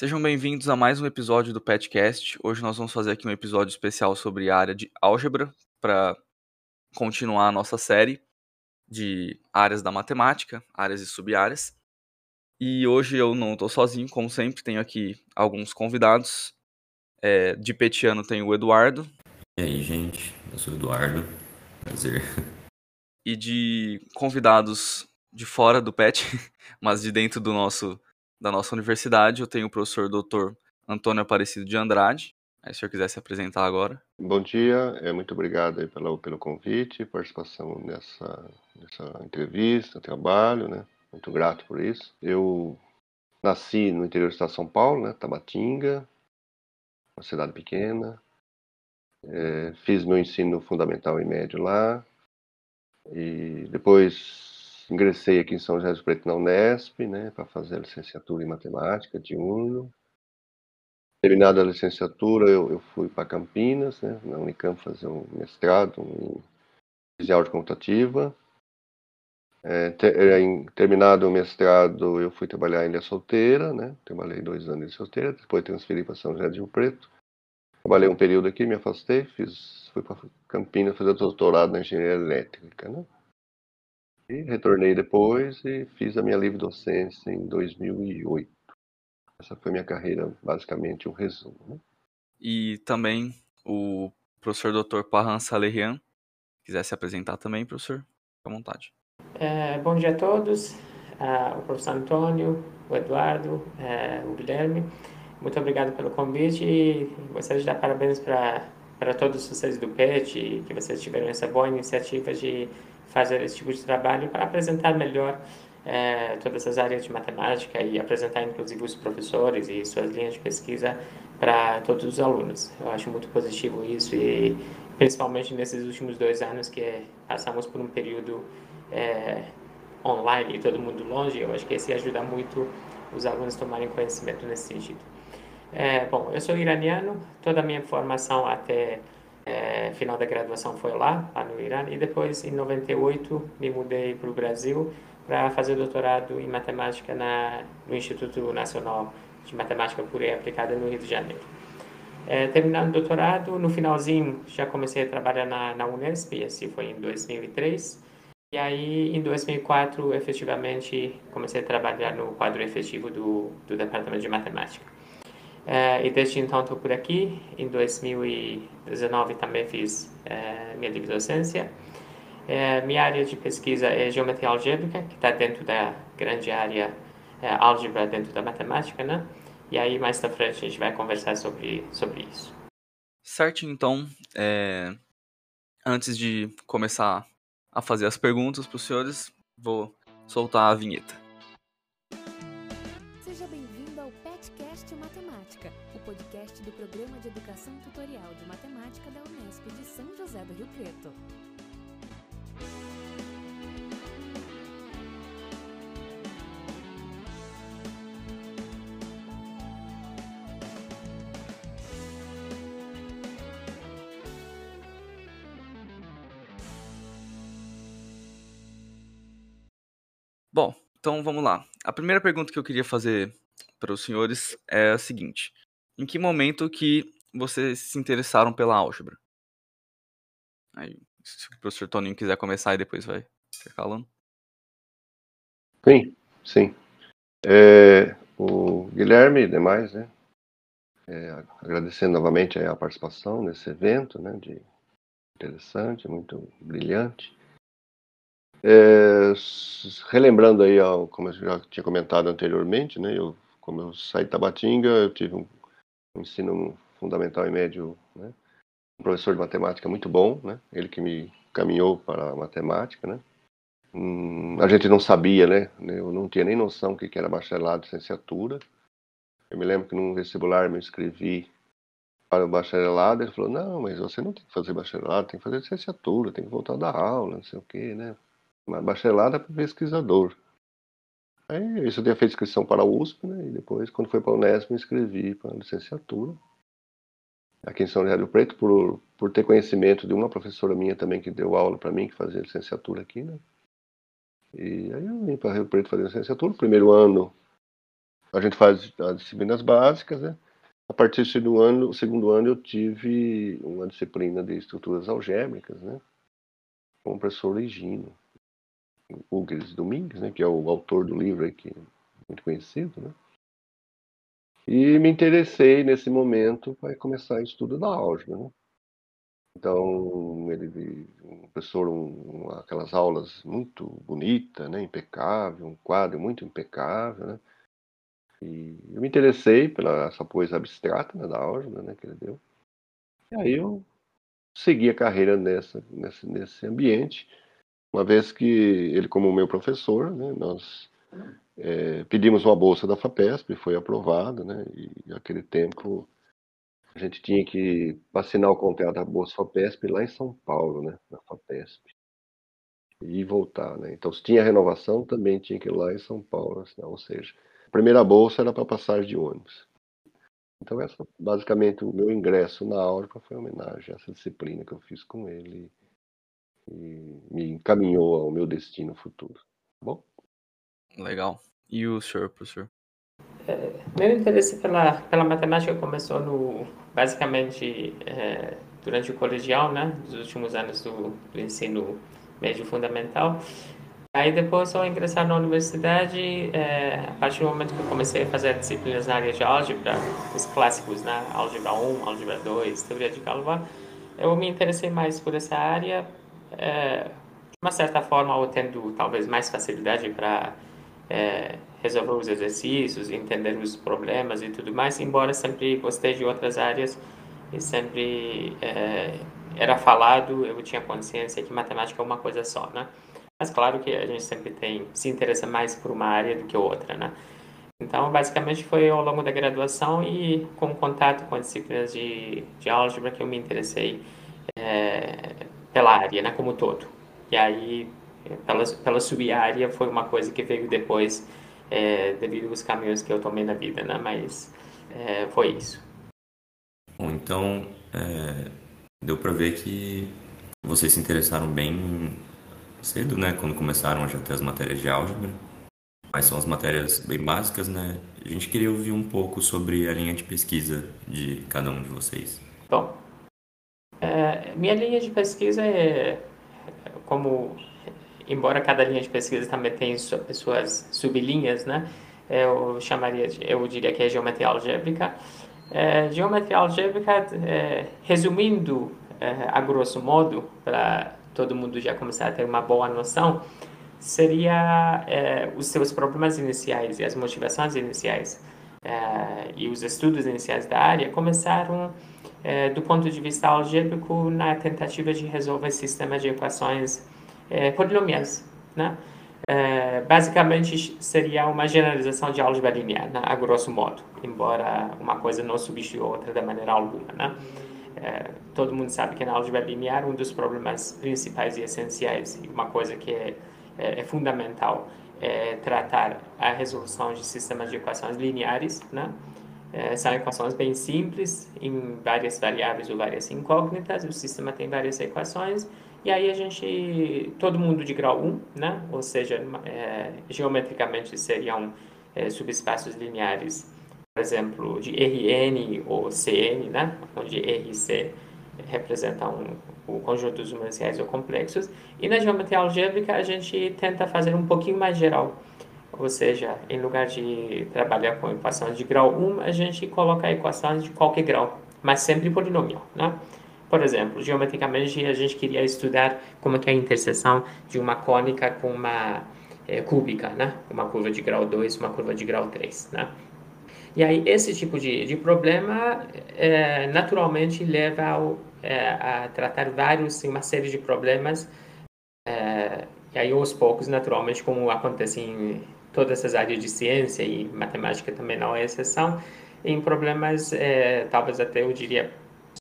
Sejam bem-vindos a mais um episódio do Petcast. Hoje nós vamos fazer aqui um episódio especial sobre a área de álgebra para continuar a nossa série de áreas da matemática, áreas e sub-áreas. E hoje eu não estou sozinho, como sempre, tenho aqui alguns convidados. É, de petiano tem o Eduardo. E aí, gente? Eu sou o Eduardo. Prazer. E de convidados de fora do PET, mas de dentro do nosso da nossa universidade, eu tenho o professor Dr. Antônio Aparecido de Andrade. Aí, se o senhor quiser se apresentar agora. Bom dia, é, muito obrigado pelo, pelo convite, participação nessa, nessa entrevista, trabalho, né? Muito grato por isso. Eu nasci no interior do estado de São Paulo, né? Tabatinga, uma cidade pequena. É, fiz meu ensino fundamental e médio lá. E depois ingressei aqui em São José do Preto na Unesp, né? Para fazer a licenciatura em matemática de UNO. Terminada a licenciatura, eu, eu fui para Campinas, né? Na Unicamp fazer um mestrado em fisiologia computativa. É, ter, é, em, terminado o mestrado, eu fui trabalhar em Ilha Solteira, né? Trabalhei dois anos em Ilha Solteira, depois transferi para São José de Rio Preto. Trabalhei um período aqui, me afastei, fiz, fui para Campinas fazer doutorado na engenharia elétrica, né? E retornei depois e fiz a minha livre docência em 2008. Essa foi minha carreira, basicamente, um resumo. Né? E também o professor Dr. Parran Salerian, quiser se apresentar também, professor, fique à vontade. É, bom dia a todos, uh, o professor Antônio, o Eduardo, uh, o Guilherme. Muito obrigado pelo convite e gostaria de dar parabéns para todos vocês do PET, que vocês tiveram essa boa iniciativa de fazer esse tipo de trabalho para apresentar melhor uh, todas as áreas de matemática e apresentar inclusive os professores e suas linhas de pesquisa para todos os alunos. Eu acho muito positivo isso e principalmente nesses últimos dois anos que passamos por um período é, online e todo mundo longe, eu acho que esse ajuda muito os alunos tomarem conhecimento nesse sentido. É, bom, eu sou iraniano, toda a minha formação até é, final da graduação foi lá, lá no Irã, e depois, em 98, me mudei para o Brasil para fazer doutorado em matemática na, no Instituto Nacional de Matemática Pura e Aplicada no Rio de Janeiro. É, terminando o doutorado, no finalzinho já comecei a trabalhar na, na Unesp, esse foi em 2003, e aí, em 2004, efetivamente, comecei a trabalhar no quadro efetivo do, do Departamento de Matemática. Uh, e desde então estou por aqui. Em 2019 também fiz uh, minha livre docência. Uh, minha área de pesquisa é geometria algébrica, que está dentro da grande área álgebra dentro da matemática, né? E aí, mais na frente, a gente vai conversar sobre, sobre isso. Certo, então, é... antes de começar a fazer as perguntas para os senhores, vou soltar a vinheta. Rio Preto. Bom, então vamos lá. A primeira pergunta que eu queria fazer para os senhores é a seguinte: em que momento que vocês se interessaram pela álgebra? Aí, se o professor Toninho quiser começar e depois vai falando. Sim, sim. É, o Guilherme e demais, né? É, agradecendo novamente a participação nesse evento, né? De interessante, muito brilhante. É, relembrando aí, como eu já tinha comentado anteriormente, né, eu, como eu saí de Tabatinga, eu tive um, um ensino fundamental e médio, né, professor de matemática muito bom, né, ele que me caminhou para a matemática, né. Hum, a gente não sabia, né, eu não tinha nem noção do que era bacharelado e licenciatura. Eu me lembro que num vestibular me inscrevi para o bacharelado, ele falou, não, mas você não tem que fazer bacharelado, tem que fazer licenciatura, tem que voltar da aula, não sei o quê, né uma bacharelada para pesquisador. Aí, eu tinha feito inscrição para a USP, né? E depois, quando foi para a Unesp, me inscrevi para a licenciatura. Aqui em São José Preto, por, por ter conhecimento de uma professora minha também que deu aula para mim, que fazia licenciatura aqui, né? E aí eu vim para Rio Preto fazer licenciatura. Primeiro ano a gente faz as disciplinas básicas, né? A partir do segundo ano, segundo ano eu tive uma disciplina de estruturas algébricas, né? Com o professor Legino, Hugues Domingues, né? Que é o autor do livro aí, que é muito conhecido, né? E me interessei nesse momento para começar o estudo da álgebra, né? Então, ele, um professor, um, aquelas aulas muito bonita, né, impecável, um quadro muito impecável, né? E eu me interessei pela essa coisa abstrata né, da álgebra, né, que ele deu. E aí eu segui a carreira nessa, nesse, nesse ambiente, uma vez que ele, como meu professor, né, nós é, pedimos uma bolsa da FAPESP, foi aprovada, né, e naquele tempo a gente tinha que assinar o contrato da Bolsa FAPESP lá em São Paulo, né, na FAPESP, e voltar, né. Então, se tinha renovação, também tinha que ir lá em São Paulo, ou seja, a primeira bolsa era para passagem de ônibus. Então, essa, basicamente, o meu ingresso na álgebra foi homenagem a essa disciplina que eu fiz com ele e me encaminhou ao meu destino futuro. Tá bom? Legal. E o senhor, professor? É, meu interesse pela, pela matemática começou no, basicamente é, durante o colegial, né, dos últimos anos do, do ensino médio fundamental. Aí depois ao ingressar na universidade, é, a partir do momento que eu comecei a fazer disciplinas na área de álgebra, os clássicos, né, álgebra 1, álgebra 2, teoria de Galois, eu me interessei mais por essa área, é, de uma certa forma, tendo talvez mais facilidade para é, resolver os exercícios, entender os problemas e tudo mais, embora sempre gostei de outras áreas e sempre é, era falado, eu tinha consciência que matemática é uma coisa só, né? Mas claro que a gente sempre tem se interessa mais por uma área do que outra, né? Então, basicamente foi ao longo da graduação e com contato com as disciplinas de, de álgebra que eu me interessei é, pela área, né, como todo. E aí pela, pela sub-área foi uma coisa que veio depois é, devido aos caminhos que eu tomei na vida, né? Mas é, foi isso. Bom, então é, deu para ver que vocês se interessaram bem cedo, né? Quando começaram já ter as matérias de álgebra. Mas são as matérias bem básicas, né? A gente queria ouvir um pouco sobre a linha de pesquisa de cada um de vocês. Bom, é, minha linha de pesquisa é como embora cada linha de pesquisa também tenha suas sublinhas, né? Eu chamaria, eu diria que é geometria algébrica. É, geometria algébrica, é, resumindo é, a grosso modo, para todo mundo já começar a ter uma boa noção, seria é, os seus problemas iniciais e as motivações iniciais é, e os estudos iniciais da área começaram é, do ponto de vista algébrico na tentativa de resolver sistemas de equações é, né? É, basicamente seria uma generalização de álgebra linear, né? a grosso modo, embora uma coisa não substitua outra de maneira alguma, né? É, todo mundo sabe que na álgebra linear um dos problemas principais e essenciais, e uma coisa que é, é, é fundamental, é tratar a resolução de sistemas de equações lineares, né? É, são equações bem simples, em várias variáveis ou várias incógnitas, o sistema tem várias equações, e aí a gente, todo mundo de grau 1, né? ou seja, é, geometricamente seriam é, subespaços lineares, por exemplo, de Rn ou Cn, né? onde R e C representam o conjunto dos exponenciais ou complexos. E na geometria algébrica a gente tenta fazer um pouquinho mais geral, ou seja, em lugar de trabalhar com equações de grau 1, a gente coloca equações de qualquer grau, mas sempre polinomial, né? Por exemplo, geometricamente a gente queria estudar como é, é a interseção de uma cônica com uma é, cúbica, né? Uma curva de grau 2, uma curva de grau 3, né? E aí esse tipo de, de problema é, naturalmente leva ao, é, a tratar vários, uma série de problemas é, e aí aos poucos, naturalmente, como acontece em todas as áreas de ciência e matemática também não é exceção, em problemas, é, talvez até eu diria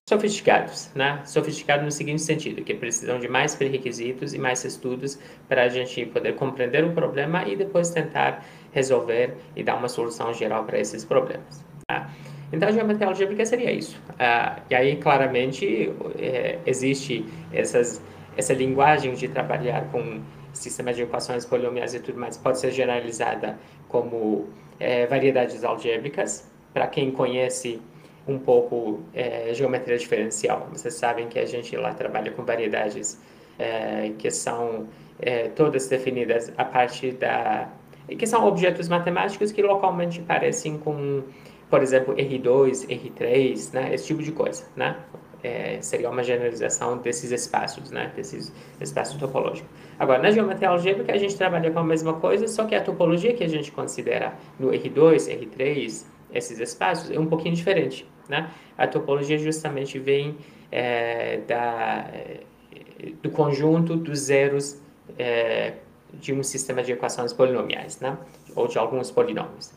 sofisticados, né? Sofisticados no seguinte sentido, que precisam de mais pré-requisitos e mais estudos para a gente poder compreender o problema e depois tentar resolver e dar uma solução geral para esses problemas. Tá? Então, a geometria algébrica seria isso. Ah, e aí, claramente, é, existe essas, essa linguagem de trabalhar com sistemas de equações polinomiais e tudo mais, pode ser generalizada como é, variedades algébricas. Para quem conhece um pouco é, geometria diferencial, vocês sabem que a gente lá trabalha com variedades é, que são é, todas definidas a partir da que são objetos matemáticos que localmente parecem com, por exemplo, R2, R3, né? esse tipo de coisa, né? É, seria uma generalização desses espaços, né? Desses espaços topológicos. Agora, na geometria algébrica, a gente trabalha com a mesma coisa, só que a topologia que a gente considera no R2, R3, esses espaços, é um pouquinho diferente, né? A topologia justamente vem é, da, do conjunto dos zeros é, de um sistema de equações polinomiais, né? ou de alguns polinômios.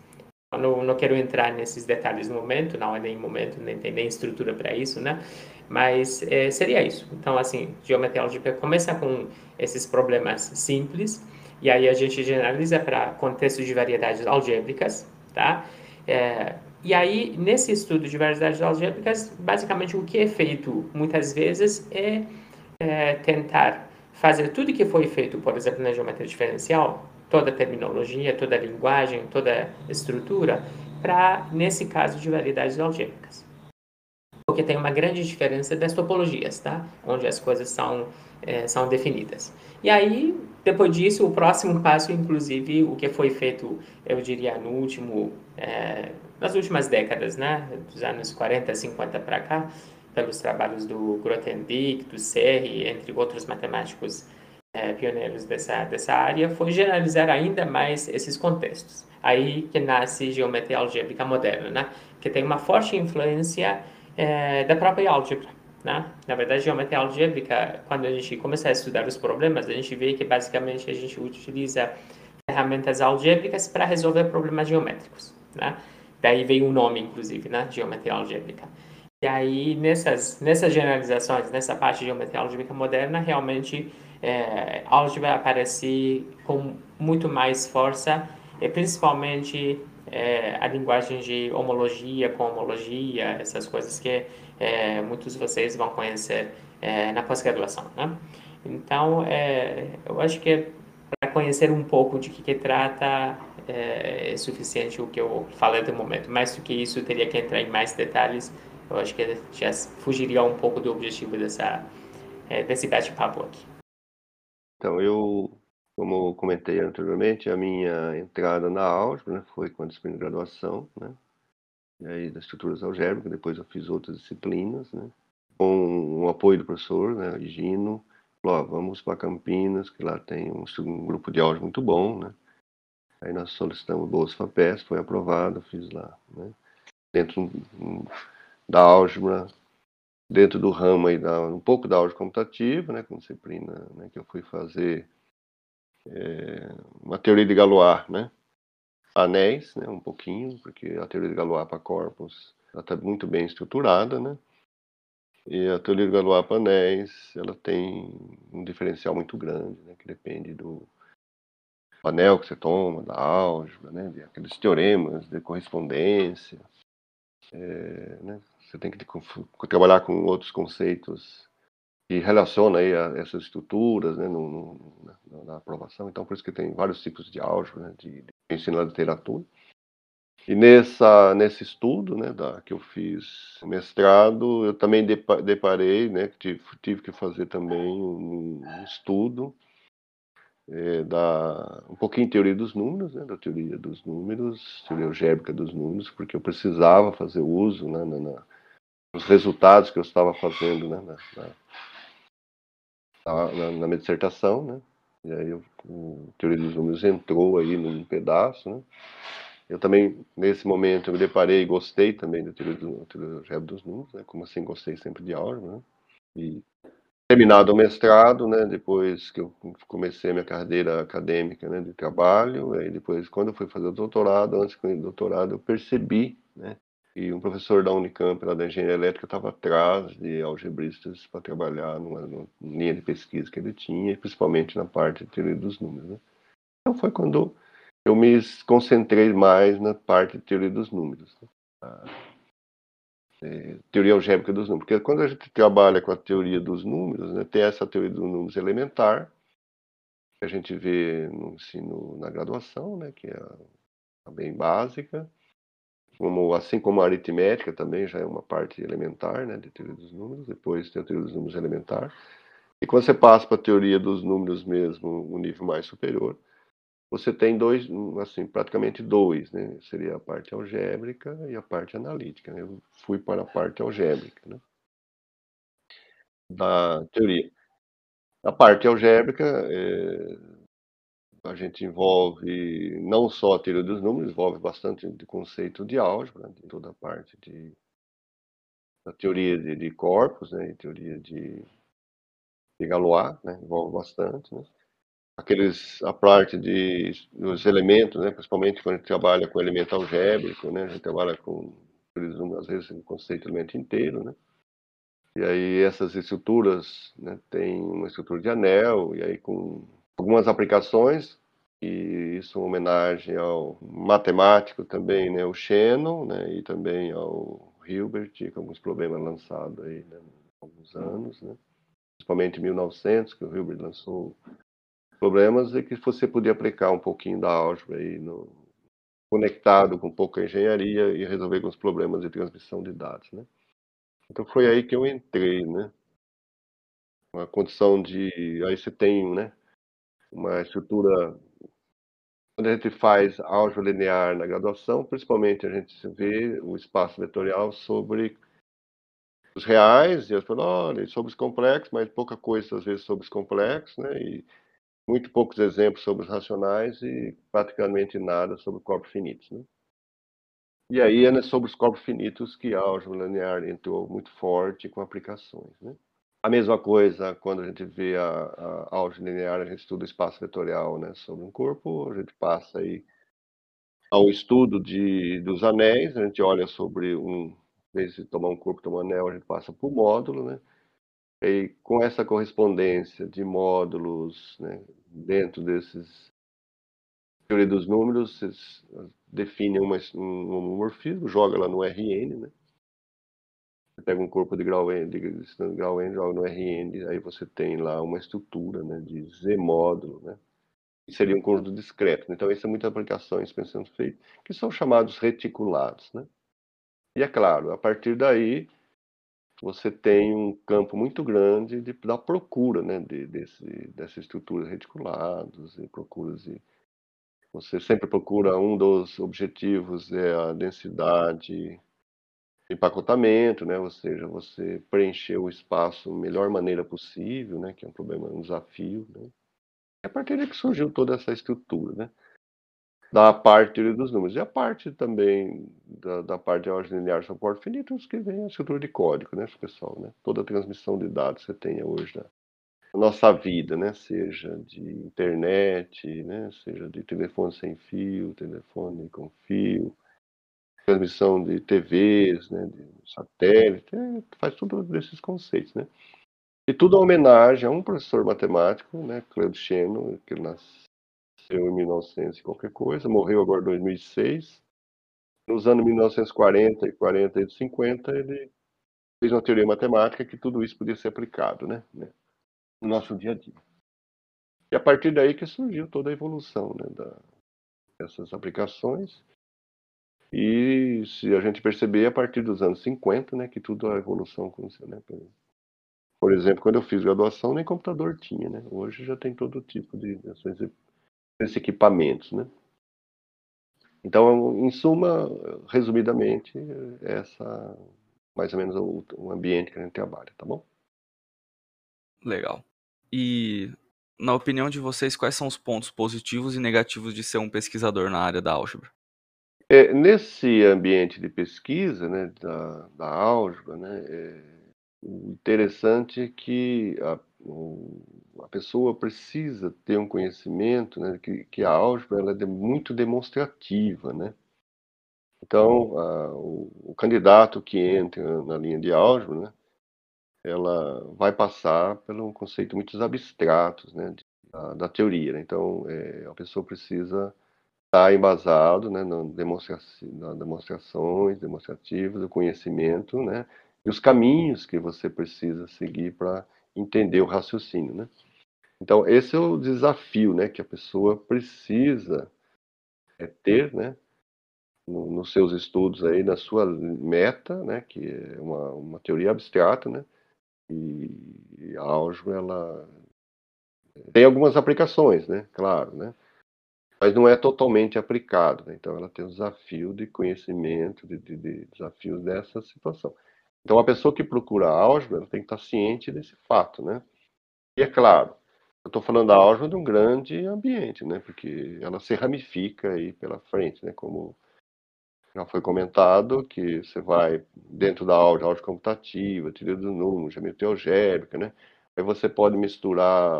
Não, não quero entrar nesses detalhes no momento, não é nem momento, nem tem nem estrutura para isso, né? Mas é, seria isso. Então, assim, geometria álgebra começa com esses problemas simples, e aí a gente generaliza para contextos de variedades algébricas, tá? É, e aí, nesse estudo de variedades algébricas, basicamente o que é feito muitas vezes é, é tentar fazer tudo que foi feito, por exemplo, na geometria diferencial, toda a terminologia, toda a linguagem, toda a estrutura, para, nesse caso, de variedades algébricas. Porque tem uma grande diferença das topologias, tá? Onde as coisas são, é, são definidas. E aí, depois disso, o próximo passo, inclusive, o que foi feito, eu diria, no último, é, nas últimas décadas, né? Dos anos 40, 50 para cá, pelos trabalhos do Grothendieck, do Serre, entre outros matemáticos é, pioneiros dessa, dessa área, foi generalizar ainda mais esses contextos. Aí que nasce geometria algébrica moderna, né? que tem uma forte influência é, da própria álgebra. Né? Na verdade, geometria algébrica, quando a gente começa a estudar os problemas, a gente vê que basicamente a gente utiliza ferramentas algébricas para resolver problemas geométricos. Né? Daí veio o nome, inclusive, né? geometria algébrica. E aí, nessas, nessas generalizações, nessa parte de geometria álgebra moderna, realmente é, álgebra aparece com muito mais força, e principalmente é, a linguagem de homologia, com homologia, essas coisas que é, muitos de vocês vão conhecer é, na pós-graduação. Né? Então, é, eu acho que para conhecer um pouco de que, que trata é, é suficiente o que eu falei até o momento. Mais do que isso, teria que entrar em mais detalhes eu acho que já fugiria um pouco do objetivo dessa, é, desse bate-papo aqui. Então, eu, como comentei anteriormente, a minha entrada na álgebra né, foi com a disciplina de graduação, né? E aí, das estruturas algébricas, depois eu fiz outras disciplinas, né? Com o apoio do professor, né, Gino, falou, ó, vamos para Campinas, que lá tem um, um, grupo de álgebra muito bom, né? Aí nós solicitamos bolsa FAPES, foi aprovado, fiz lá, né? Dentro da álgebra dentro do ramo aí da, um pouco da álgebra computativa, né, com disciplina né, que eu fui fazer é, uma teoria de Galois, né, anéis, né, um pouquinho, porque a teoria de Galois para corpos está muito bem estruturada, né, e a teoria de Galois para anéis, ela tem um diferencial muito grande, né, que depende do anel que você toma, da álgebra, né, aqueles teoremas de correspondência, é, né, você tem que trabalhar com outros conceitos que relacionam aí a essas estruturas né, no, no, na aprovação. Então, por isso que tem vários tipos de álgebra, né, de, de ensino da literatura. E nessa, nesse estudo né, da, que eu fiz mestrado, eu também deparei, né, tive, tive que fazer também um, estudo é, da, um pouquinho de teoria dos números, né, da teoria dos números, teoria algébrica dos números, porque eu precisava fazer uso né, na, na os resultados que eu estava fazendo né, na, na, na minha dissertação, né? E aí eu, o Teoria dos Números entrou aí num pedaço, né? Eu também, nesse momento, eu me deparei e gostei também da teoria, do, teoria dos números, né? Como assim, gostei sempre de álgebra, né? E terminado o mestrado, né? Depois que eu comecei minha carreira acadêmica, né? De trabalho, aí depois, quando eu fui fazer o doutorado, antes do doutorado, eu percebi, né? E um professor da Unicamp, lá da engenharia elétrica, estava atrás de algebristas para trabalhar numa, numa, linha de pesquisa que ele tinha, principalmente na parte de teoria dos números. Né? Então foi quando eu me concentrei mais na parte de teoria dos números. Né? A, é, teoria algébrica dos números. Porque quando a gente trabalha com a teoria dos números, né, tem essa teoria dos números elementar, que a gente vê no ensino na graduação, né, que é bem básica, como, assim como a aritmética também já é uma parte elementar né, de teoria dos números, depois tem a teoria dos números elementar. E quando você passa para a teoria dos números mesmo, um nível mais superior, você tem dois, assim, praticamente dois, né? Seria a parte algébrica e a parte analítica. Né? Eu fui para a parte algébrica, né? Da teoria. A parte algébrica, é, a gente envolve não só a teoria dos números, envolve bastante de conceito de álgebra, de toda a parte de a teoria de, de corpos, né, e teoria de, de Galois, né, envolve bastante, né. Aqueles, a parte de, dos elementos, né, principalmente quando a gente trabalha com elemento algébrico, né, a gente trabalha com, às vezes, o conceito de elemento inteiro, né. E aí essas estruturas né, têm uma estrutura de anel, e aí com algumas aplicações, e isso é uma homenagem ao matemático também, né, o Shannon, né, e também ao Hilbert, com alguns problemas lançados aí, né, alguns anos, né, principalmente em 1900, que o Hilbert lançou problemas, e que você podia aplicar um pouquinho da álgebra aí no, conectado com pouca engenharia e resolver alguns problemas de transmissão de dados, né. Então foi aí que eu entrei, né? Uma condição de. Aí você tem, né? Uma estrutura. Quando a gente faz álgebra linear na graduação, principalmente a gente vê o espaço vetorial sobre os reais, e as olha, sobre os complexos, mas pouca coisa às vezes sobre os complexos, né? E muito poucos exemplos sobre os racionais e praticamente nada sobre corpos finitos, né? E aí é sobre os corpos finitos que a álgebra linear entrou muito forte com aplicações. Né? A mesma coisa quando a gente vê a, a álgebra linear, a gente estuda o espaço vetorial né, sobre um corpo, a gente passa aí ao estudo de, dos anéis, a gente olha sobre um, vez de tomar um corpo, tomar um anel, a gente passa por módulo, né? E com essa correspondência de módulos né, dentro desses teoria dos números, vocês definem uma, um homomorfismo, joga lá no RN, né? Pega um corpo de grau N, de grau N, joga no RN, aí você tem lá uma estrutura né, de Z módulo, né? Que seria um conjunto discreto. Então, isso é muitas aplicações pensando feito, que são chamados reticulados, né? E é claro, a partir daí, você tem um campo muito grande de, da procura né, de, desse, dessas estruturas reticuladas e procuras de você sempre procura um dos objetivos é a densidade empacotamento, né? Ou seja, você preencher o espaço da melhor maneira possível, né? Que é um problema, um desafio, né? É a partir daí que surgiu toda essa estrutura, né? Da parte dos números. E a parte também da, da parte de álgebra linear suporte finito, que vem a estrutura de código, né, pessoal? Né? Toda a transmissão de dados que você tem hoje né? nossa vida, né? Seja de internet, né? Seja de telefone sem fio, telefone com fio, transmissão de TVs, né? De satélite, é, faz tudo desses conceitos, né? E tudo é homenagem a um professor matemático, né? Cleo Cheno, que nasceu em 1900 e qualquer coisa, morreu agora em 2006. Nos anos 1940 e 40 e 50, ele fez uma teoria matemática que tudo isso podia ser aplicado, né? no nosso dia a dia. E a partir daí que surgiu toda a evolução né, da, dessas aplicações. E se a gente perceber, a partir dos anos 50, né, que tudo a evolução aconteceu. Né? Por exemplo, quando eu fiz graduação, nem computador tinha. Né? Hoje já tem todo tipo de desses equipamentos. Né? Então, em suma, resumidamente, essa mais ou menos o, o ambiente que a gente trabalha, tá bom? Legal. E, na opinião de vocês, quais são os pontos positivos e negativos de ser um pesquisador na área da álgebra? É, nesse ambiente de pesquisa né, da, da álgebra, né, é, o interessante é que a, a pessoa precisa ter um conhecimento né, que, que a álgebra ela é muito demonstrativa. Né? Então, a, o, o, candidato que entra na linha de álgebra, né, ela vai passar pelo conceito muitos abstratos né, da, da, teoria. Né? Então, é, a pessoa precisa estar embasado né, na, demonstra demonstrações demonstrativas, do conhecimento, né, e os caminhos que você precisa seguir para entender o raciocínio. Né? Então, esse é o desafio né, que a pessoa precisa é, ter né, no, nos seus estudos aí, na sua meta, né, que é uma, uma teoria abstrata, né, e a álgebra, ela tem algumas aplicações, né, claro, né, mas não é totalmente aplicado, né, então ela tem um desafio de conhecimento, de, de, de desafios dessa situação. Então a pessoa que procura a álgebra, ela tem que estar ciente desse fato, né, e é claro, eu estou falando da álgebra de um grande ambiente, né? Porque ela se ramifica aí pela frente, né? Como já foi comentado, que você vai dentro da álgebra, álgebra computativa, teoria do número, geometria algébrica, né? Aí você pode misturar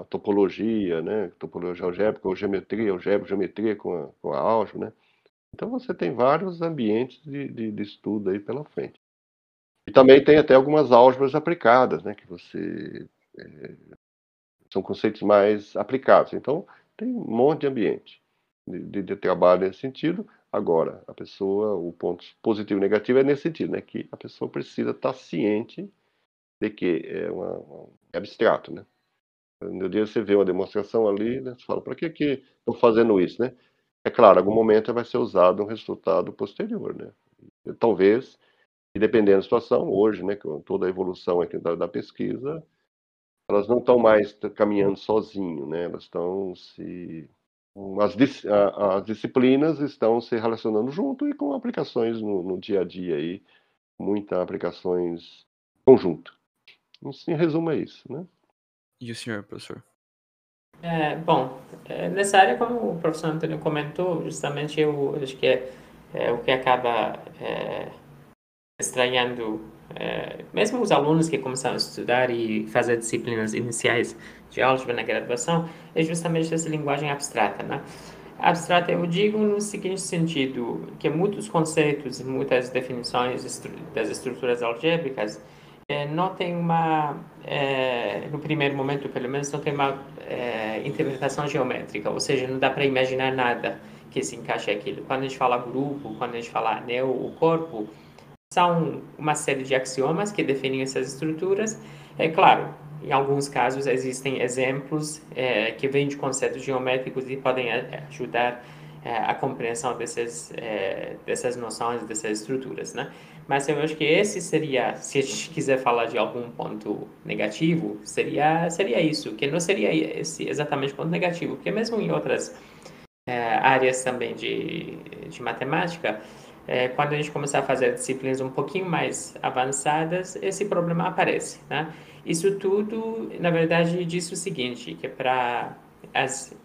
a topologia, né? Topologia algébrica ou geometria algébrica, geometria com a, com a álgebra, né? Então você tem vários ambientes de, de, de estudo aí pela frente. E também tem até algumas álgebras aplicadas, né? Que você é, são conceitos mais aplicados. Então, tem um monte de ambiente de, de, trabalho nesse sentido. Agora, a pessoa, o ponto positivo e negativo é nesse sentido, né? Que a pessoa precisa estar ciente de que é, uma, é abstrato, né? No dia você vê uma demonstração ali, né? Você fala, para que que estou fazendo isso, né? É claro, em algum momento vai ser usado um resultado posterior, né? Talvez, e dependendo da situação, hoje, né, com toda a evolução aqui da, da pesquisa, elas não estão mais caminhando sozinho, né? Elas estão se as, as, disciplinas estão se relacionando junto e com aplicações no, no dia a dia aí, muitas aplicações conjunto. Em resumo é isso, né? E o senhor, professor? É, bom, é, nessa área, como o professor Antônio comentou, justamente eu acho que é, é o que acaba é, estranhando é, mesmo os alunos que começaram a estudar e fazer disciplinas iniciais de álgebra na graduação, é justamente essa linguagem abstrata, né? Abstrata eu digo no seguinte sentido, que muitos conceitos, muitas definições das estruturas algébricas não tem uma, é, no primeiro momento pelo menos, não tem uma é, interpretação geométrica, ou seja, não dá para imaginar nada que se encaixe aquilo. Quando a gente fala grupo, quando a gente fala anel, corpo, são uma série de axiomas que definem essas estruturas. É claro, em alguns casos existem exemplos é, que vêm de conceitos geométricos e podem ajudar é, a compreensão dessas, é, dessas noções, dessas estruturas, né? Mas eu acho que esse seria, se a gente quiser falar de algum ponto negativo, seria, seria isso, que não seria esse exatamente ponto negativo, porque mesmo em outras é, áreas também de, de matemática, é, quando a gente começar a fazer disciplinas um pouquinho mais avançadas, esse problema aparece, né? Isso tudo, na verdade, diz o seguinte, que para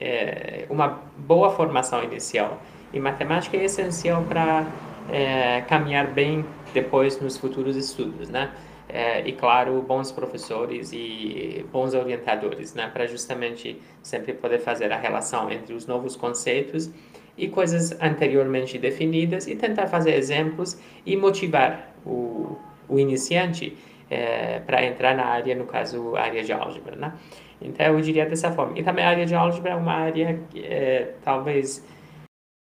é, uma boa formação inicial em matemática é essencial para é, caminhar bem depois nos futuros estudos, né? É, e claro, bons professores e bons orientadores, né? Para justamente sempre poder fazer a relação entre os novos conceitos e coisas anteriormente definidas e tentar fazer exemplos e motivar o, o iniciante é, para entrar na área, no caso, a área de álgebra, né? Então, eu diria dessa forma. E também a área de álgebra é uma área, é, talvez,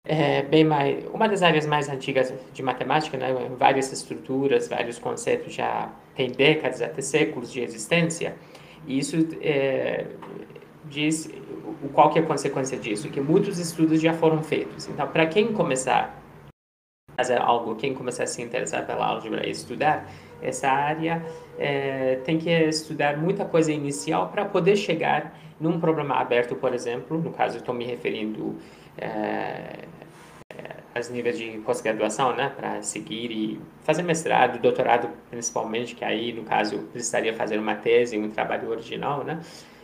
é, bem mais... Uma das áreas mais antigas de matemática, né? Várias estruturas, vários conceitos já tem décadas, até séculos de existência. E isso é, diz qual que é a consequência disso? Que muitos estudos já foram feitos. Então, para quem começar a fazer algo, quem começar a se interessar pela álgebra e estudar essa área, é, tem que estudar muita coisa inicial para poder chegar num problema aberto, por exemplo, no caso estou me referindo é, aos níveis de pós-graduação, né, para seguir e fazer mestrado, doutorado principalmente, que aí, no caso, precisaria fazer uma tese, um trabalho original, né,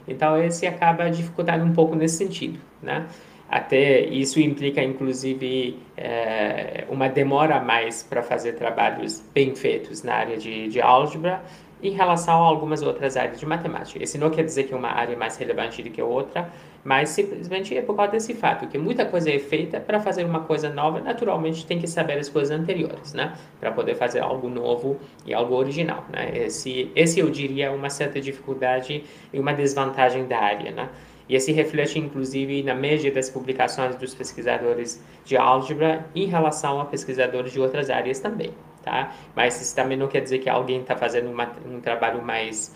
então, esse acaba dificultando um pouco nesse sentido, né? Até isso implica, inclusive, é, uma demora mais para fazer trabalhos bem feitos na área de, de álgebra em relação a algumas outras áreas de matemática. Isso não quer dizer que uma área é mais relevante do que outra, mas simplesmente é por causa desse fato, que muita coisa é feita para fazer uma coisa nova, naturalmente tem que saber as coisas anteriores, né? Para poder fazer algo novo e algo original, né? Esse, esse eu diria uma certa dificuldade e uma desvantagem da área, né? E esse reflete, inclusive, na média das publicações dos pesquisadores de álgebra em relação a pesquisadores de outras áreas também, tá? Mas isso também não quer dizer que alguém está fazendo uma, um trabalho mais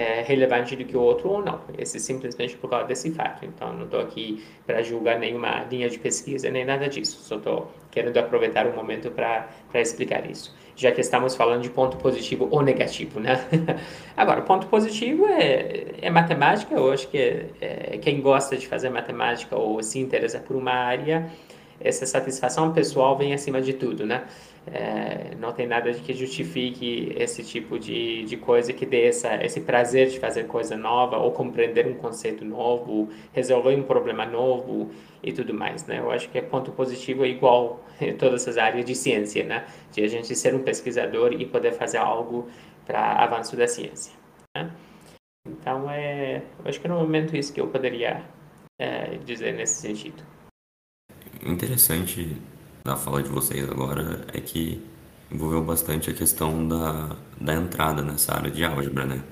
é, relevante do que o outro ou não. Esse é simplesmente por causa desse fato. Então, não estou aqui para julgar nenhuma linha de pesquisa nem nada disso. Só estou querendo aproveitar o momento para explicar isso. Já que estamos falando de ponto positivo ou negativo, né? Agora, ponto positivo é, é matemática. Eu acho que é, é, quem gosta de fazer matemática ou se interessa por uma área, essa satisfação pessoal vem acima de tudo, né? É, não tem nada que justifique esse tipo de, de coisa que dê essa, esse prazer de fazer coisa nova ou compreender um conceito novo, resolver um problema novo e tudo mais, né? Eu acho que é ponto positivo é igual em todas as áreas de ciência, né? De a gente ser um pesquisador e poder fazer algo para avanço da ciência, né? Então, é, eu acho que no momento isso que eu poderia é, dizer nesse sentido. Interessante da fala de vocês agora é que envolveu bastante a questão da, da entrada nessa área de álgebra, né?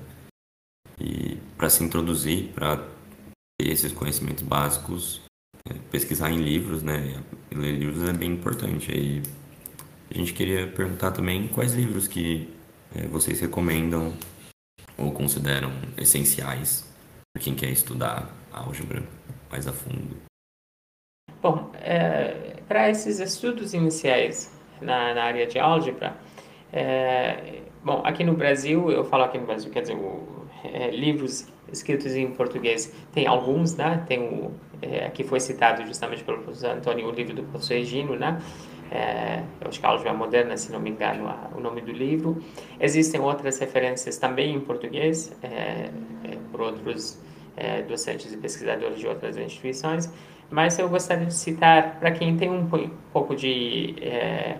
E para se introduzir, para ter esses conhecimentos básicos, é, pesquisar em livros, né? E ler livros é bem importante. Aí a gente queria perguntar também quais livros que é, vocês recomendam ou consideram essenciais para quem quer estudar álgebra mais a fundo. Bom, é, para esses estudos iniciais na, na, área de álgebra, é, bom, aqui no Brasil, eu falo aqui no Brasil, quer dizer, o, é, livros escritos em português, tem alguns, né? Tem o, é, aqui foi citado justamente pelo professor Antônio, o livro do professor Egino, né? É, eu acho que álgebra moderna, se não me engano, a, o nome do livro. Existem outras referências também em português, é, é por outros é, docentes e pesquisadores de outras instituições mas eu gostaria de citar para quem tem um pouco de é,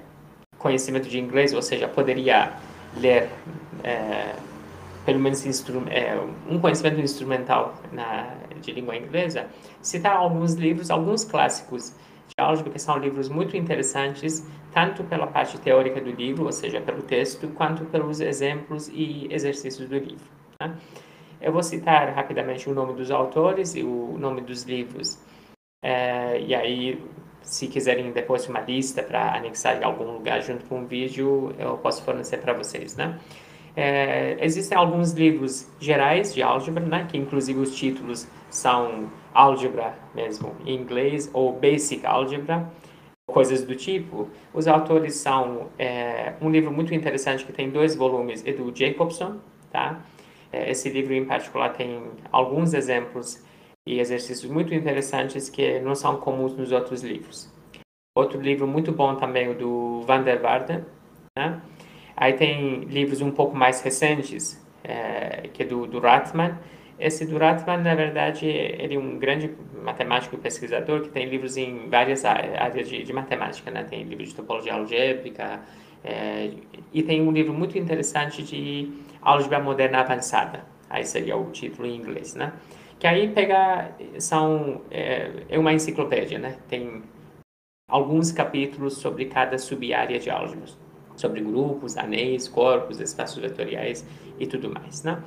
conhecimento de inglês, ou seja, poderia ler é, pelo menos é, um conhecimento instrumental na, de língua inglesa, citar alguns livros, alguns clássicos de álgebra que são livros muito interessantes, tanto pela parte teórica do livro, ou seja, pelo texto, quanto pelos exemplos e exercícios do livro. Né? Eu vou citar rapidamente o nome dos autores e o nome dos livros é, e aí, se quiserem depois uma lista para anexar em algum lugar junto com o vídeo, eu posso fornecer para vocês, né? É, existem alguns livros gerais de álgebra, né, que inclusive os títulos são álgebra mesmo em inglês ou basic álgebra, coisas do tipo. Os autores são é, um livro muito interessante que tem dois volumes, é do Jacobson, tá? É, esse livro em particular tem alguns exemplos e exercícios muito interessantes que não são comuns nos outros livros. Outro livro muito bom também, o do Van der Waarden. Né? Aí tem livros um pouco mais recentes, é, que é do, do Ratman. Esse do Ratman, na verdade, ele é um grande matemático e pesquisador que tem livros em várias áreas de, de matemática. Né? Tem livros de topologia algébrica, é, e tem um livro muito interessante de álgebra moderna avançada. Aí seria o título em inglês, né? Que aí pega, são, é, é uma enciclopédia, né? Tem alguns capítulos sobre cada sub-área de álgebra, sobre grupos, anéis, corpos, espaços vetoriais e tudo mais, né?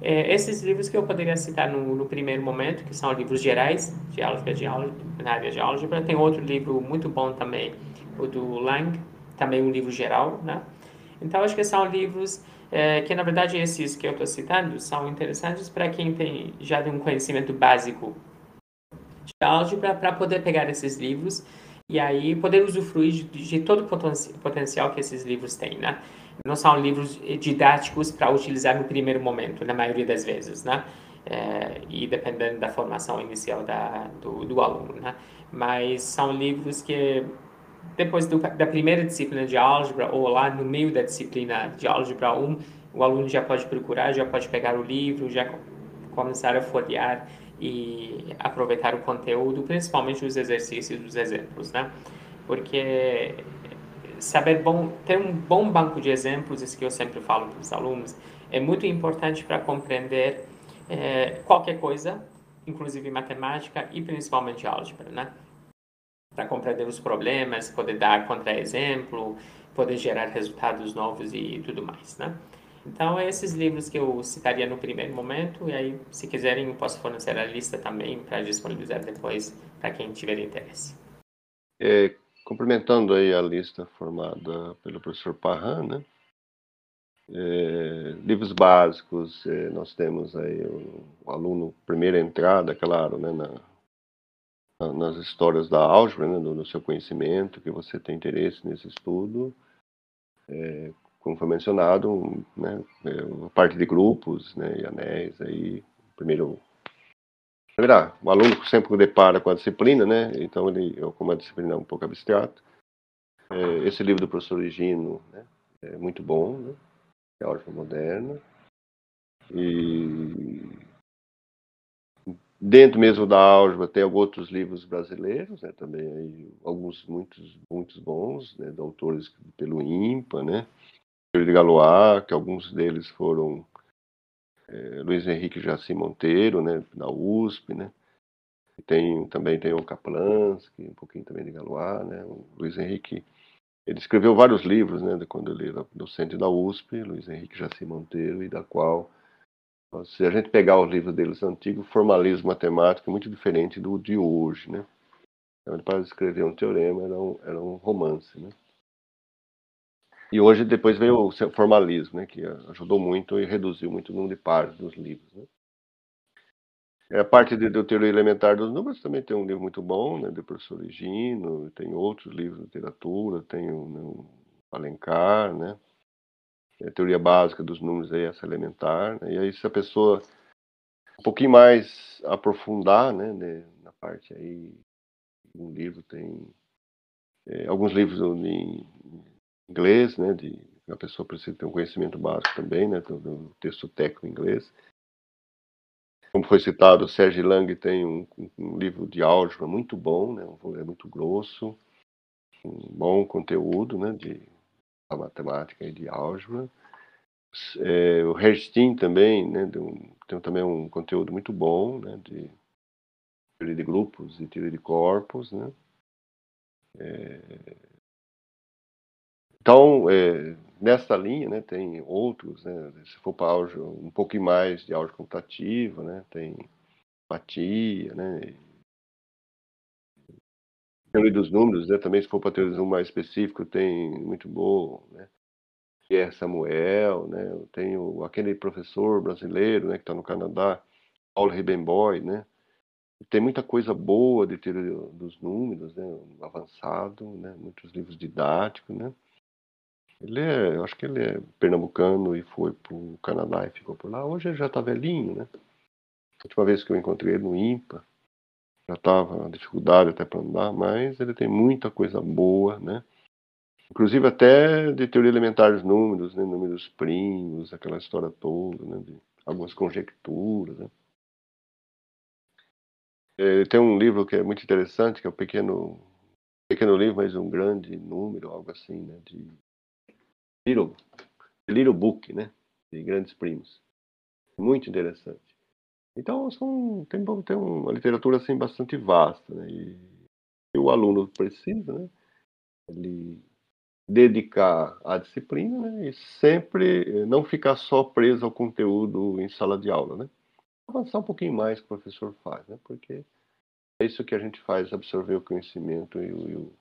É, esses livros que eu poderia citar no, no, primeiro momento, que são livros gerais de álgebra, de álgebra, na área de álgebra. Tem outro livro muito bom também, o do Lang, também um livro geral, né? Então, acho que são livros é, que na verdade esses que eu estou citando são interessantes para quem tem já um conhecimento básico de álgebra para poder pegar esses livros e aí poder usufruir de, de todo o poten potencial que esses livros têm, né? Não são livros didáticos para utilizar no primeiro momento, na maioria das vezes, né? É, e dependendo da formação inicial da, do, do aluno, né? Mas são livros que depois do, da primeira disciplina de álgebra ou lá no meio da disciplina de álgebra 1, o aluno já pode procurar, já pode pegar o livro, já começar a folhear e aproveitar o conteúdo, principalmente os exercícios, os exemplos, né? Porque saber bom, ter um bom banco de exemplos, isso que eu sempre falo para os alunos, é muito importante para compreender é, qualquer coisa, inclusive matemática e principalmente álgebra, né? Para compreender os problemas, poder dar contra-exemplo, poder gerar resultados novos e tudo mais, né? Então, é esses livros que eu citaria no primeiro momento, e aí, se quiserem, eu posso fornecer a lista também para disponibilizar depois para quem tiver interesse. É, complementando aí a lista formada pelo professor Parran, né? É, livros básicos, é, nós temos aí o, o, aluno, primeira entrada, claro, né, na, nas histórias da álgebra, né, do, do, seu conhecimento, que você tem interesse nesse estudo. É, como foi mencionado, né, é, parte de grupos né, e anéis, aí, primeiro Primeiro, o aluno sempre depara com a disciplina, né? Então, ele, como a disciplina é um pouco abstrata, é, esse livro do professor Higino né, é muito bom, né? É álgebra moderna. E dentro mesmo da álgebra tem outros livros brasileiros, né? Também aí, alguns muitos muitos bons, né? De autores pelo IMPA, né? de Galois, que alguns deles foram é, Luiz Henrique Jaci Monteiro, né, da USP, né, tem, também tem o Kaplansky, um pouquinho também de Galois, né, o Luiz Henrique, ele escreveu vários livros, né, quando ele era docente da USP, Luiz Henrique Jaci Monteiro, e da qual, se a gente pegar os livros deles antigos, o formalismo matemático é muito diferente do de hoje, né, então, para escrever um teorema era um, era um romance, né. E hoje depois veio o formalismo, né, que ajudou muito e reduziu muito o número de páginas dos livros. Né. É, a parte de, do teoria elementar dos números também tem um livro muito bom, né, do professor Ligino, tem outros livros de literatura, tem o um, Alencar, né, a teoria básica dos números aí, essa elementar, né, e aí se a pessoa um pouquinho mais aprofundar, né, na parte aí, um livro tem é, alguns livros em inglês, né, de a pessoa precisa ter um conhecimento básico também, né, do, texto técnico em inglês. Como foi citado, o Sérgio Lang tem um, um, livro de álgebra muito bom, né, um é muito grosso, um bom conteúdo, né, de matemática e de álgebra. É, o Herstein também, né, um, tem também um conteúdo muito bom, né, de teoria de grupos e teoria de corpos, né. É, então, é, nessa linha, né, tem outros, né, se for para álgebra, um pouquinho mais de álgebra computativa, né, tem empatia, né, teoria dos números, né, também se for para teoria mais específico, tem muito bom, né, Pierre Samuel, né, tenho aquele professor brasileiro, né, que está no Canadá, Paulo Ribenboy, né, tem muita coisa boa de teoria dos números, né, avançado, né, muitos livros didáticos, né, ele é, eu acho que ele é pernambucano e foi para o Canadá e ficou por lá. Hoje ele já está velhinho, né? A última vez que eu encontrei ele no IMPA, já estava dificuldade até para andar, mas ele tem muita coisa boa, né? Inclusive até de teoria elementar dos números, né? números primos, aquela história toda, né? De algumas conjecturas, né? Ele tem um livro que é muito interessante, que é o pequeno pequeno livro, mas um grande número, algo assim, né? De Little, Little Book, né? De grandes primos. Muito interessante. Então, são, tem, tem uma literatura assim, bastante vasta, né? E, o aluno precisa, né? Ele dedicar à disciplina né? e sempre não ficar só preso ao conteúdo em sala de aula, né? Avançar um pouquinho mais que o professor faz, né? Porque é isso que a gente faz, absorver o conhecimento e o, e o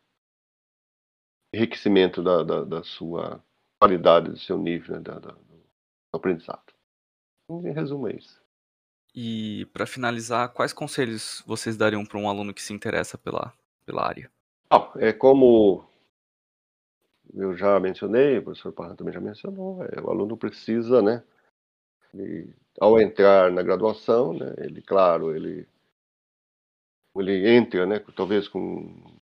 enriquecimento da, da, da sua qualidade do seu nível né, da, da, do aprendizado. Em resumo, é isso. E para finalizar, quais conselhos vocês dariam para um aluno que se interessa pela, pela área? Ah, é como eu já mencionei, o professor Parra também já mencionou, é, o aluno precisa, né, ele, ao entrar na graduação, né, ele, claro, ele, ele entra, né, talvez com um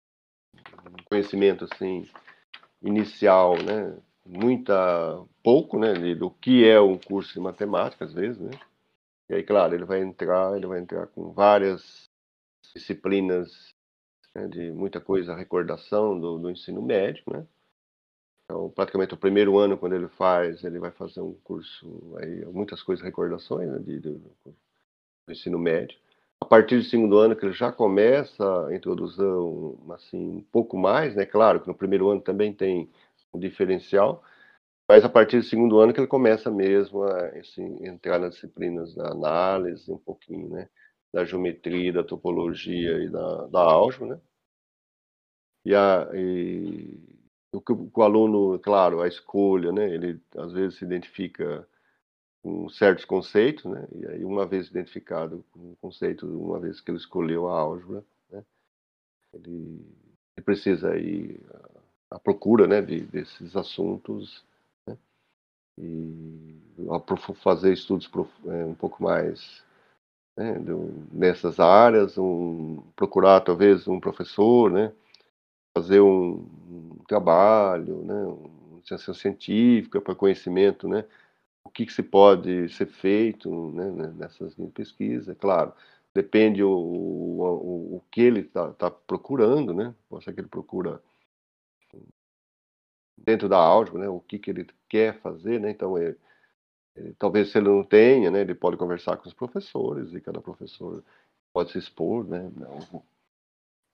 conhecimento, assim, inicial, né, muita pouco, né, do que é um curso de matemática às vezes, né? E aí, claro, ele vai entrar, ele vai entrar com várias disciplinas né, de muita coisa, recordação do, do ensino médio, né? Então, praticamente o primeiro ano, quando ele faz, ele vai fazer um curso, aí, muitas coisas, recordações né, de, de, do ensino médio. A partir do segundo ano, que ele já começa a introduzir assim, um pouco mais, né? Claro que no primeiro ano também tem um diferencial, mas a partir do segundo ano que ele começa mesmo a assim, entrar nas disciplinas da análise, um pouquinho, né, da geometria, da topologia e da, da álgebra, né? E, a, e o que o aluno, claro, a escolha, né? Ele às vezes se identifica com certos conceitos, né? E aí uma vez identificado com o conceito, uma vez que ele escolheu a álgebra, né? Ele, ele precisa ir à procura, né? De, desses assuntos? E fazer estudos é, um pouco mais né, nessas áreas, um, procurar talvez um professor, né, fazer um, trabalho, né, uma iniciação científica para conhecimento, né, o que, que se pode ser feito né, nessas linhas de pesquisa, é claro, depende o, o, o que ele está tá procurando, né, pode ser que ele procura dentro da álgebra, né, o que, que ele quer fazer, né, então é, é, talvez se ele não tenha, né, ele pode conversar com os professores e cada professor pode se expor, né,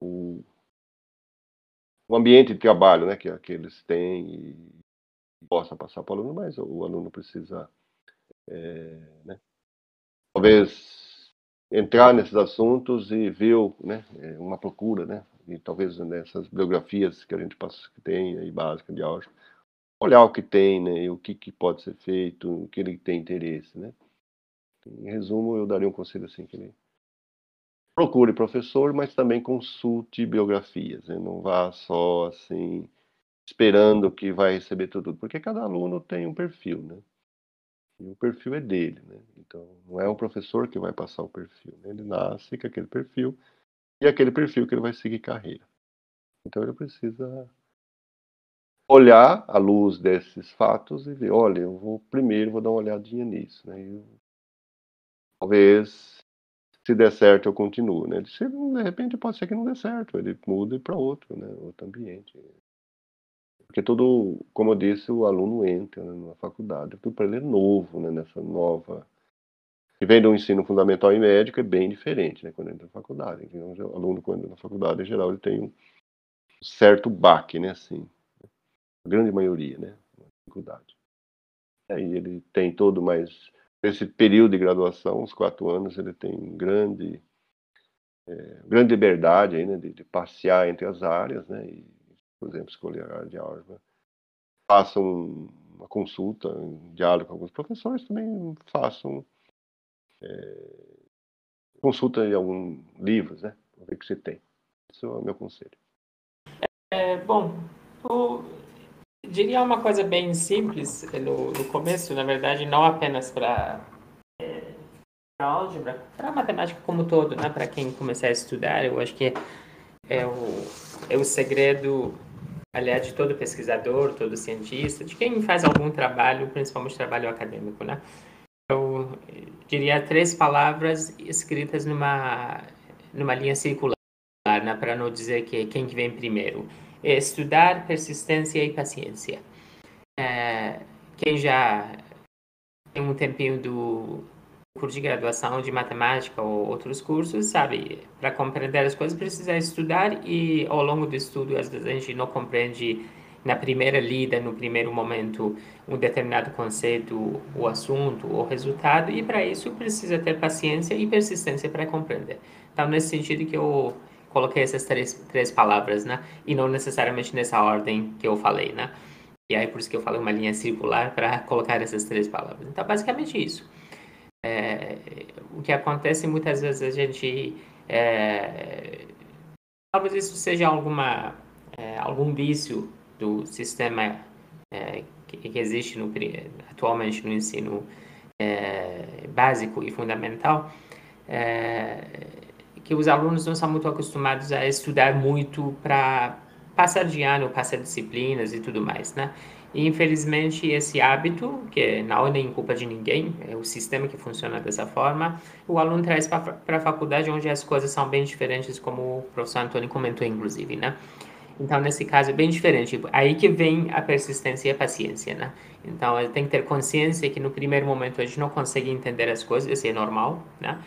o, o ambiente de trabalho, né, que, que eles têm e possa passar para o aluno, mas o aluno precisa, é, né, talvez entrar nesses assuntos e ver né, é, uma procura, né, e talvez nessas biografias que a gente passa, que tem aí básica de álgebra, olhar o que tem, né, e o que, que pode ser feito, o que ele tem interesse, né. Em resumo, eu daria um conselho assim que ele procure professor, mas também consulte biografias, né? não vá só assim esperando que vai receber tudo, porque cada aluno tem um perfil, né? E o perfil é dele, né? Então não é o professor que vai passar o perfil, né? ele nasce com aquele perfil e aquele perfil que ele vai seguir carreira. Então ele precisa olhar à luz desses fatos e ver, olha, eu vou primeiro vou dar uma olhadinha nisso, né? Eu, talvez se der certo eu continuo, né? Se, de repente pode ser que não dê certo, ele muda para outro, né? Outro ambiente. Porque todo, como eu disse, o aluno entra né, na faculdade, tudo para ele é novo, né? Nessa nova que vem do ensino fundamental e médico é bem diferente, né? Quando entra na faculdade, então, o aluno quando entra na faculdade em geral ele tem um certo baque, né? Assim, a grande maioria, né? Dificuldade. Aí ele tem todo mais esse período de graduação, uns quatro anos, ele tem grande, é, grande liberdade aí, né, de, de, passear entre as áreas, né, e, por exemplo, escolher a área de álgebra. Façam uma consulta, um diálogo com alguns professores, também façam é, consulta em alguns livros, né, para ver o que você tem. Esse é o meu conselho. É, bom, o diria uma coisa bem simples no, no começo, na verdade, não apenas para é, álgebra, para matemática como todo, né? Para quem começar a estudar, eu acho que é o, é o segredo, aliás, de todo pesquisador, todo cientista, de quem faz algum trabalho, principalmente trabalho acadêmico, né? Eu diria três palavras escritas numa numa linha circular, né? Para não dizer que quem que vem primeiro é estudar, persistência e paciência. É, quem já tem um tempinho do curso de graduação de matemática ou outros cursos, sabe, para compreender as coisas precisa estudar e ao longo do estudo às vezes a gente não compreende na primeira lida, no primeiro momento, um determinado conceito, o assunto, o resultado, e para isso precisa ter paciência e persistência para compreender. Então, nesse sentido que eu coloquei essas três, três palavras, né? E não necessariamente nessa ordem que eu falei, né? E aí por isso que eu falei uma linha circular para colocar essas três palavras. Então, basicamente isso. É, o que acontece muitas vezes a gente é, talvez isso seja alguma é, algum vício do sistema é, que, que, existe no, atualmente no ensino é, básico e fundamental é, que os alunos não são muito acostumados a estudar muito para passar de ano, passar disciplinas e tudo mais, né? E infelizmente esse hábito, que não é nem culpa de ninguém, é o sistema que funciona dessa forma, o aluno traz para a faculdade onde as coisas são bem diferentes, como o professor Antônio comentou inclusive, né? Então, nesse caso, é bem diferente. Tipo, aí que vem a persistência e a paciência, né? Então, tem que ter consciência que no primeiro momento a gente não consegue entender as coisas, isso é normal, né?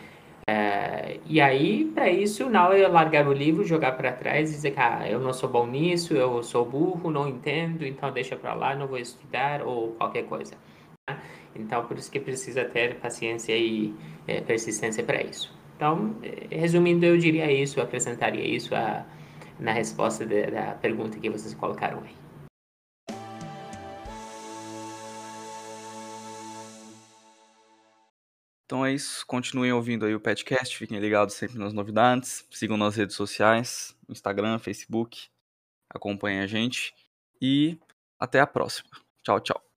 É, e aí, para isso, não é largar o livro, jogar para trás e dizer que ah, eu não sou bom nisso, eu sou burro, não entendo, então deixa para lá, não vou estudar ou qualquer coisa. Né? Então, por isso que precisa ter paciência e é, persistência para isso. Então, é, resumindo, eu diria isso, apresentaria isso a, na resposta da pergunta que vocês colocaram aí. Então é isso. Continuem ouvindo aí o podcast, fiquem ligados sempre nas novidades. Sigam nas redes sociais, Instagram, Facebook. Acompanhem a gente. E até a próxima. Tchau, tchau.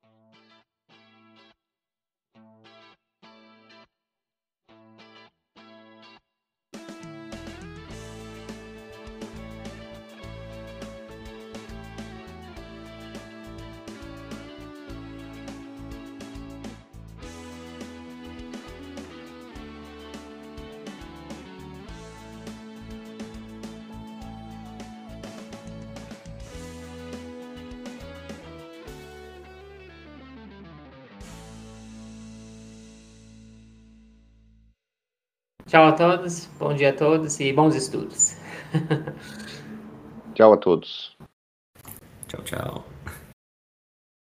Tchau a todos, bom dia a todos e bons estudos. Tchau a todos. Tchau, tchau.